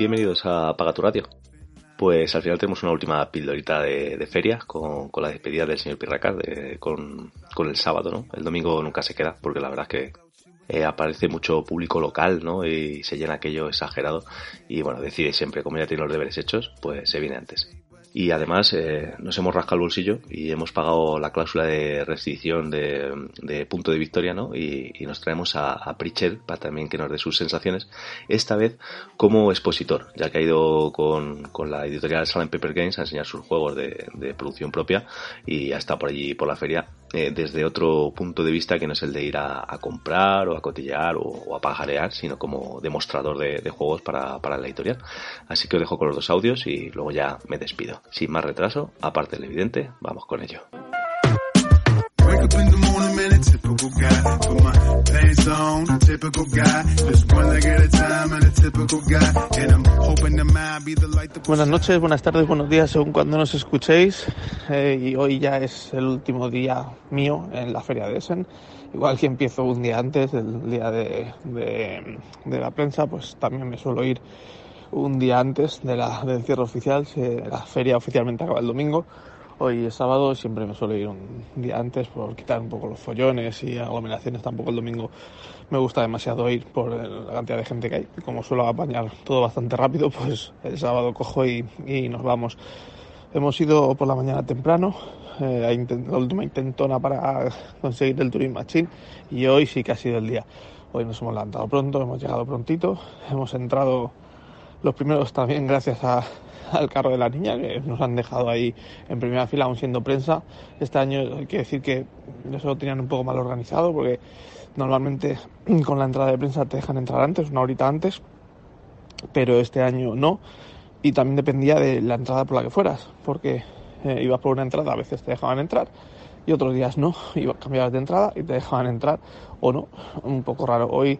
Bienvenidos a Paga tu Radio. Pues al final tenemos una última pildorita de, de feria con, la despedida del señor Pirracar de, con, con, el sábado, ¿no? El domingo nunca se queda porque la verdad es que eh, aparece mucho público local, ¿no? Y se llena aquello exagerado y bueno, decide siempre, como ya tiene los deberes hechos, pues se viene antes y además eh, nos hemos rascado el bolsillo y hemos pagado la cláusula de restricción de, punto de victoria ¿no? y, y nos traemos a, a, Pritchell para también que nos dé sus sensaciones esta vez como expositor ya que ha ido con, con la editorial Silent Paper Games a enseñar sus juegos de, de producción propia y ha estado por allí por la feria eh, desde otro punto de vista que no es el de ir a, comprar o a cotillear o, a pajarear sino como demostrador de, de juegos para, para la editorial así que os dejo con los dos audios y luego ya me despido sin más retraso, aparte del evidente, vamos con ello. Buenas noches, buenas tardes, buenos días según cuando nos escuchéis. Eh, y hoy ya es el último día mío en la feria de Essen. Igual que empiezo un día antes, el día de, de, de la prensa, pues también me suelo ir un día antes de la, del cierre oficial. La feria oficialmente acaba el domingo. Hoy es sábado, siempre me suelo ir un día antes por quitar un poco los follones y aglomeraciones. Tampoco el domingo me gusta demasiado ir por la cantidad de gente que hay. Como suelo apañar todo bastante rápido, pues el sábado cojo y, y nos vamos. Hemos ido por la mañana temprano, la última intentona para conseguir el Turing Machine y hoy sí que ha sido el día. Hoy nos hemos levantado pronto, hemos llegado prontito, hemos entrado los primeros también gracias a, al carro de la niña, que nos han dejado ahí en primera fila, aún siendo prensa. Este año hay que decir que eso lo tenían un poco mal organizado, porque normalmente con la entrada de prensa te dejan entrar antes, una horita antes, pero este año no. Y también dependía de la entrada por la que fueras, porque eh, ibas por una entrada, a veces te dejaban entrar y otros días no, ibas, cambiabas de entrada y te dejaban entrar o no, un poco raro. Hoy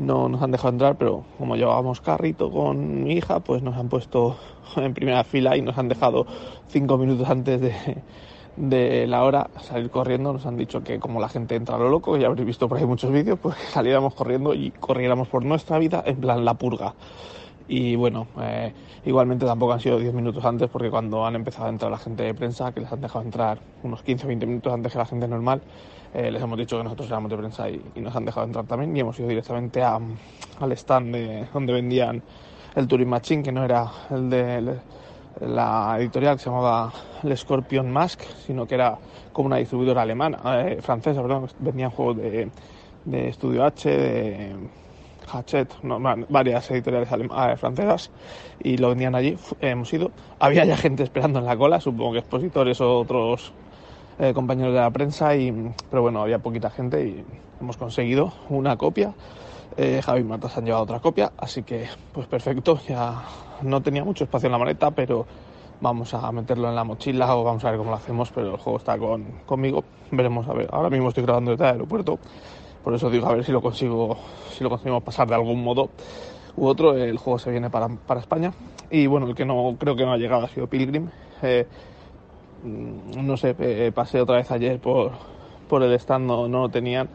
no nos han dejado entrar, pero como llevábamos carrito con mi hija, pues nos han puesto en primera fila y nos han dejado cinco minutos antes de, de la hora salir corriendo. Nos han dicho que como la gente entra a lo loco, ya habréis visto por ahí muchos vídeos, pues que saliéramos corriendo y corriéramos por nuestra vida en plan la purga. Y bueno, eh, igualmente tampoco han sido 10 minutos antes porque cuando han empezado a entrar la gente de prensa, que les han dejado entrar unos 15 o 20 minutos antes que la gente normal, eh, les hemos dicho que nosotros éramos de prensa y, nos han dejado entrar también y hemos ido directamente a, al stand de, donde vendían el Turing Machine, que no era el de la editorial que se llamaba el Scorpion Mask, sino que era como una distribuidora alemana, eh, francesa, perdón, vendían juegos de, de Estudio H, de Hachette, no, varias editoriales eh, francesas y lo vendían allí, hemos ido, había ya gente esperando en la cola, supongo que expositores o otros eh, compañeros de la prensa, y, pero bueno, había poquita gente y hemos conseguido una copia. Eh, Javi y Marta se han llevado otra copia, así que pues perfecto, ya no tenía mucho espacio en la maleta, pero vamos a meterlo en la mochila o vamos a ver cómo lo hacemos, pero el juego está con, conmigo, veremos a ver, ahora mismo estoy grabando desde el aeropuerto, por eso digo a ver si lo consigo, si lo conseguimos pasar de algún modo u otro, el juego se viene para, para España, y bueno, el que no creo que no ha llegado ha sido Pilgrim, eh, no sé, eh, pasé otra vez ayer por, por el stand, no, lo tenían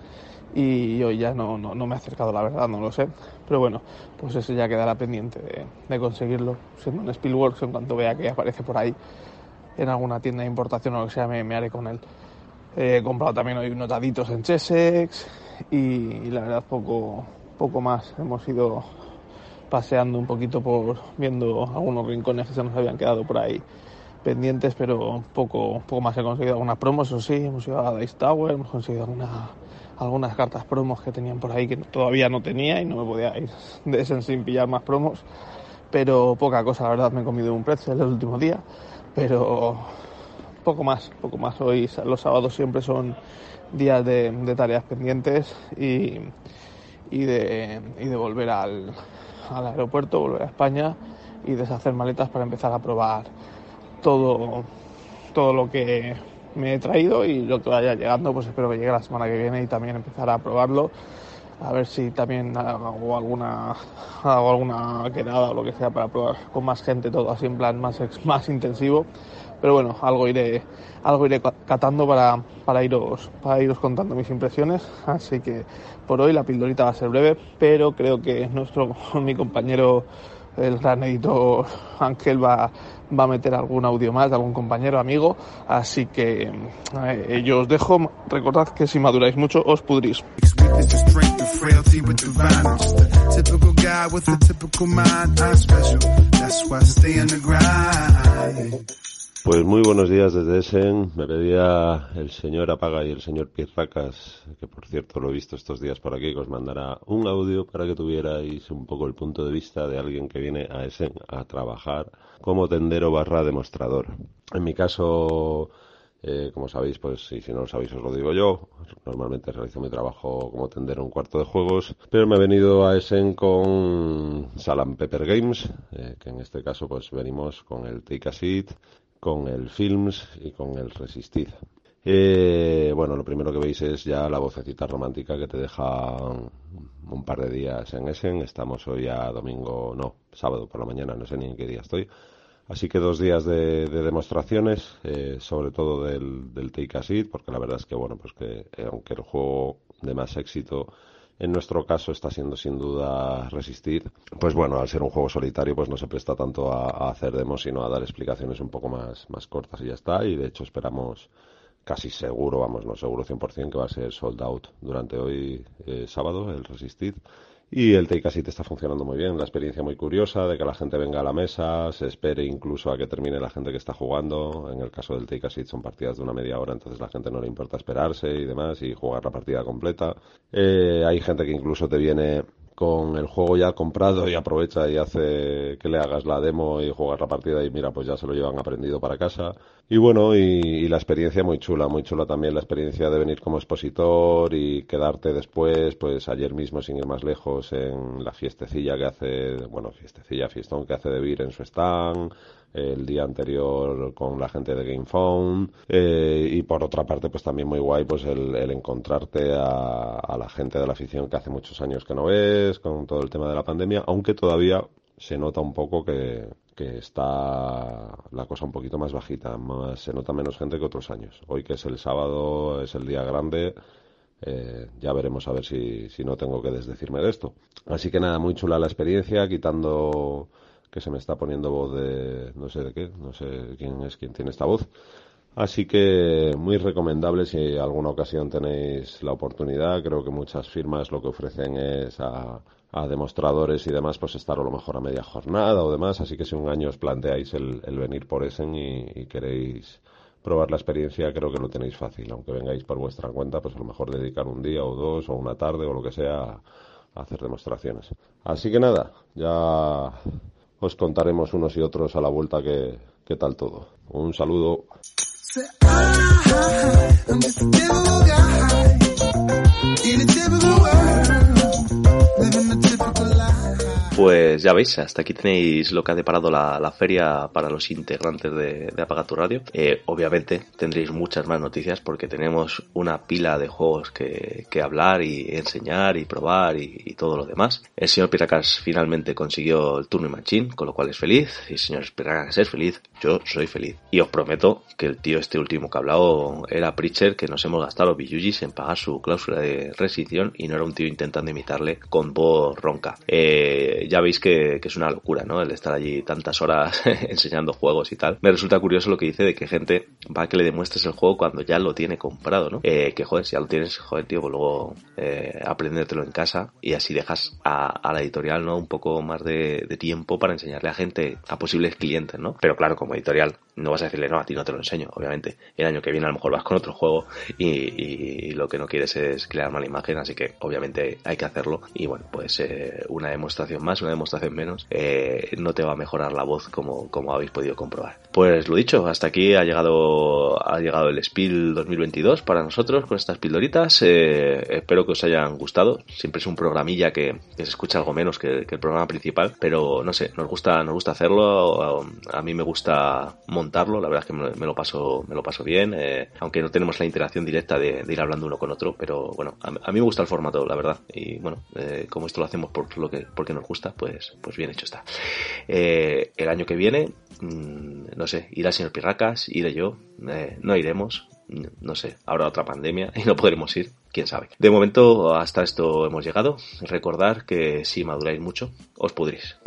y hoy ya no, no, no, me he acercado, la verdad, no lo sé. Pero bueno, pues eso ya quedará pendiente de, de conseguirlo. Siendo en Spielworks, en cuanto vea que aparece por ahí en alguna tienda de importación o lo que sea, me, haré con él. He comprado también hoy unos daditos en Chessex y, la verdad poco, poco más. Hemos ido paseando un poquito por viendo algunos rincones que se nos habían quedado por ahí pendientes, pero poco, poco más he conseguido algunas promos, eso sí, hemos ido a Dice Tower, hemos conseguido alguna, algunas cartas promos que tenían por ahí que todavía no tenía y no me podía ir de ese sin pillar más promos, pero poca cosa, la verdad, me he comido un precio el último día, pero poco más, poco más. Hoy los sábados siempre son días de, tareas pendientes y, y, de, y de volver al, al aeropuerto, volver a España y deshacer maletas para empezar a probar todo, todo lo que me he traído y lo que vaya llegando, pues espero que llegue la semana que viene y también empezar a probarlo. A ver si también hago alguna, hago alguna quedada o lo que sea para probar con más gente todo así en plan más, más intensivo. Pero bueno, algo iré, algo iré catando para, para, iros, para iros contando mis impresiones. Así que por hoy la pildorita va a ser breve, pero creo que nuestro, mi compañero el gran editor Ángel va, va a meter algún audio más de algún compañero, amigo. Así que eh, yo os dejo. Recordad que si maduráis mucho, os pudrís. Pues muy buenos días desde Essen. Me pedía el señor Apaga y el señor Pirracas, que por cierto lo he visto estos días por aquí, que os mandará un audio para que tuvierais un poco el punto de vista de alguien que viene a Essen a trabajar como tendero barra demostrador. En mi caso, eh, como sabéis, pues si no lo sabéis os lo digo yo, normalmente realizo mi trabajo como tendero en un cuarto de juegos, pero me he venido a Essen con Salam Pepper Games, eh, que en este caso pues venimos con el Take a Seat con el Films y con el Resistid. Eh, bueno, lo primero que veis es ya la vocecita romántica que te deja un par de días en Essen. Estamos hoy a domingo, no, sábado por la mañana, no sé ni en qué día estoy. Así que dos días de, demostraciones, eh, sobre todo del, del Take a Seat, porque la verdad es que, bueno, pues que eh, aunque el juego de más éxito en nuestro caso está siendo sin duda resistir. Pues bueno, al ser un juego solitario, pues no se presta tanto a, hacer demos, sino a dar explicaciones un poco más, más cortas y ya está. Y de hecho esperamos casi seguro, vamos, no seguro 100% que va a ser sold out durante hoy eh, sábado, el resistir. Y el Take a Seat está funcionando muy bien, la experiencia muy curiosa de que la gente venga a la mesa, se espere incluso a que termine la gente que está jugando. En el caso del Take a Seat son partidas de una media hora, entonces la gente no le importa esperarse y demás y jugar la partida completa. Eh, hay gente que incluso te viene con el juego ya comprado y aprovecha y hace que le hagas la demo y jugar la partida y mira, pues ya se lo llevan aprendido para casa. Y bueno, y, la experiencia muy chula, muy chula también la experiencia de venir como expositor y quedarte después, pues ayer mismo, sin ir más lejos, en la fiestecilla que hace, bueno, fiestecilla, fiestón que hace de Vir en su stand, el día anterior con la gente de GamePhone eh, y por otra parte pues también muy guay pues el, encontrarte a, a, la gente de la afición que hace muchos años que no ves con todo el tema de la pandemia aunque todavía se nota un poco que, que está la cosa un poquito más bajita más, se nota menos gente que otros años. Hoy que es el sábado es el día grande eh, ya veremos a ver si, si no tengo que desdecirme de esto. Así que nada muy chula la experiencia quitando que se me está poniendo voz de no sé de qué, no sé quién es quien tiene esta voz. Así que muy recomendable si alguna ocasión tenéis la oportunidad. Creo que muchas firmas lo que ofrecen es a, demostradores y demás, pues estar a lo mejor a media jornada o demás. Así que si un año os planteáis el, venir por Essen y, queréis probar la experiencia, creo que lo tenéis fácil. Aunque vengáis por vuestra cuenta, pues a lo mejor dedicar un día o dos o una tarde o lo que sea a hacer demostraciones. Así que nada, ya os contaremos unos y otros a la vuelta qué, qué tal todo. Un saludo. Pues ya veis, hasta aquí tenéis lo que ha deparado la, la feria para los integrantes de, de Apaga tu Radio. Eh, obviamente tendréis muchas más noticias porque tenemos una pila de juegos que, que hablar y enseñar y probar y, todo lo demás. El señor Piracas finalmente consiguió el turno machine, con lo cual es feliz. Y el señor Piracas es feliz, yo soy feliz. Y os prometo que el tío este último que ha hablado era Preacher, que nos hemos gastado los billugis en pagar su cláusula de rescisión y no era un tío intentando imitarle con voz ronca. Eh, ya veis que, es una locura, ¿no? El estar allí tantas horas enseñando juegos y tal. Me resulta curioso lo que dice de que gente va a que le demuestres el juego cuando ya lo tiene comprado, ¿no? Eh, que joder, si ya lo tienes, joder, tío, pues luego eh, aprendértelo en casa y así dejas a, la editorial, ¿no? Un poco más de, tiempo para enseñarle a gente, a posibles clientes, ¿no? Pero claro, como editorial, no vas a decirle, no, a ti no te lo enseño, obviamente. El año que viene a lo mejor vas con otro juego y, lo que no quieres es crear mala imagen, así que obviamente hay que hacerlo. Y bueno, pues eh, una demostración más una demostración frustración menos, eh, no te va a mejorar la voz como, como habéis podido comprobar. Pues lo dicho, hasta aquí ha llegado, ha llegado el Spiel 2022 para nosotros con estas pildoritas. Eh, espero que os hayan gustado. Siempre es un programilla que, se escucha algo menos que, el programa principal, pero no sé, nos gusta, nos gusta hacerlo. A, mí me gusta montarlo, la verdad es que me, lo paso, me lo paso bien, eh, aunque no tenemos la interacción directa de, ir hablando uno con otro, pero bueno, a, mí me gusta el formato, la verdad. Y bueno, eh, como esto lo hacemos por lo que, porque nos gusta, pues, pues bien hecho está. el año que viene, mm, no sé, irá el señor Pirracas, iré yo, no iremos, no sé, habrá otra pandemia y no podremos ir, quién sabe. De momento, hasta esto hemos llegado. Recordar que si maduráis mucho, os pudrís.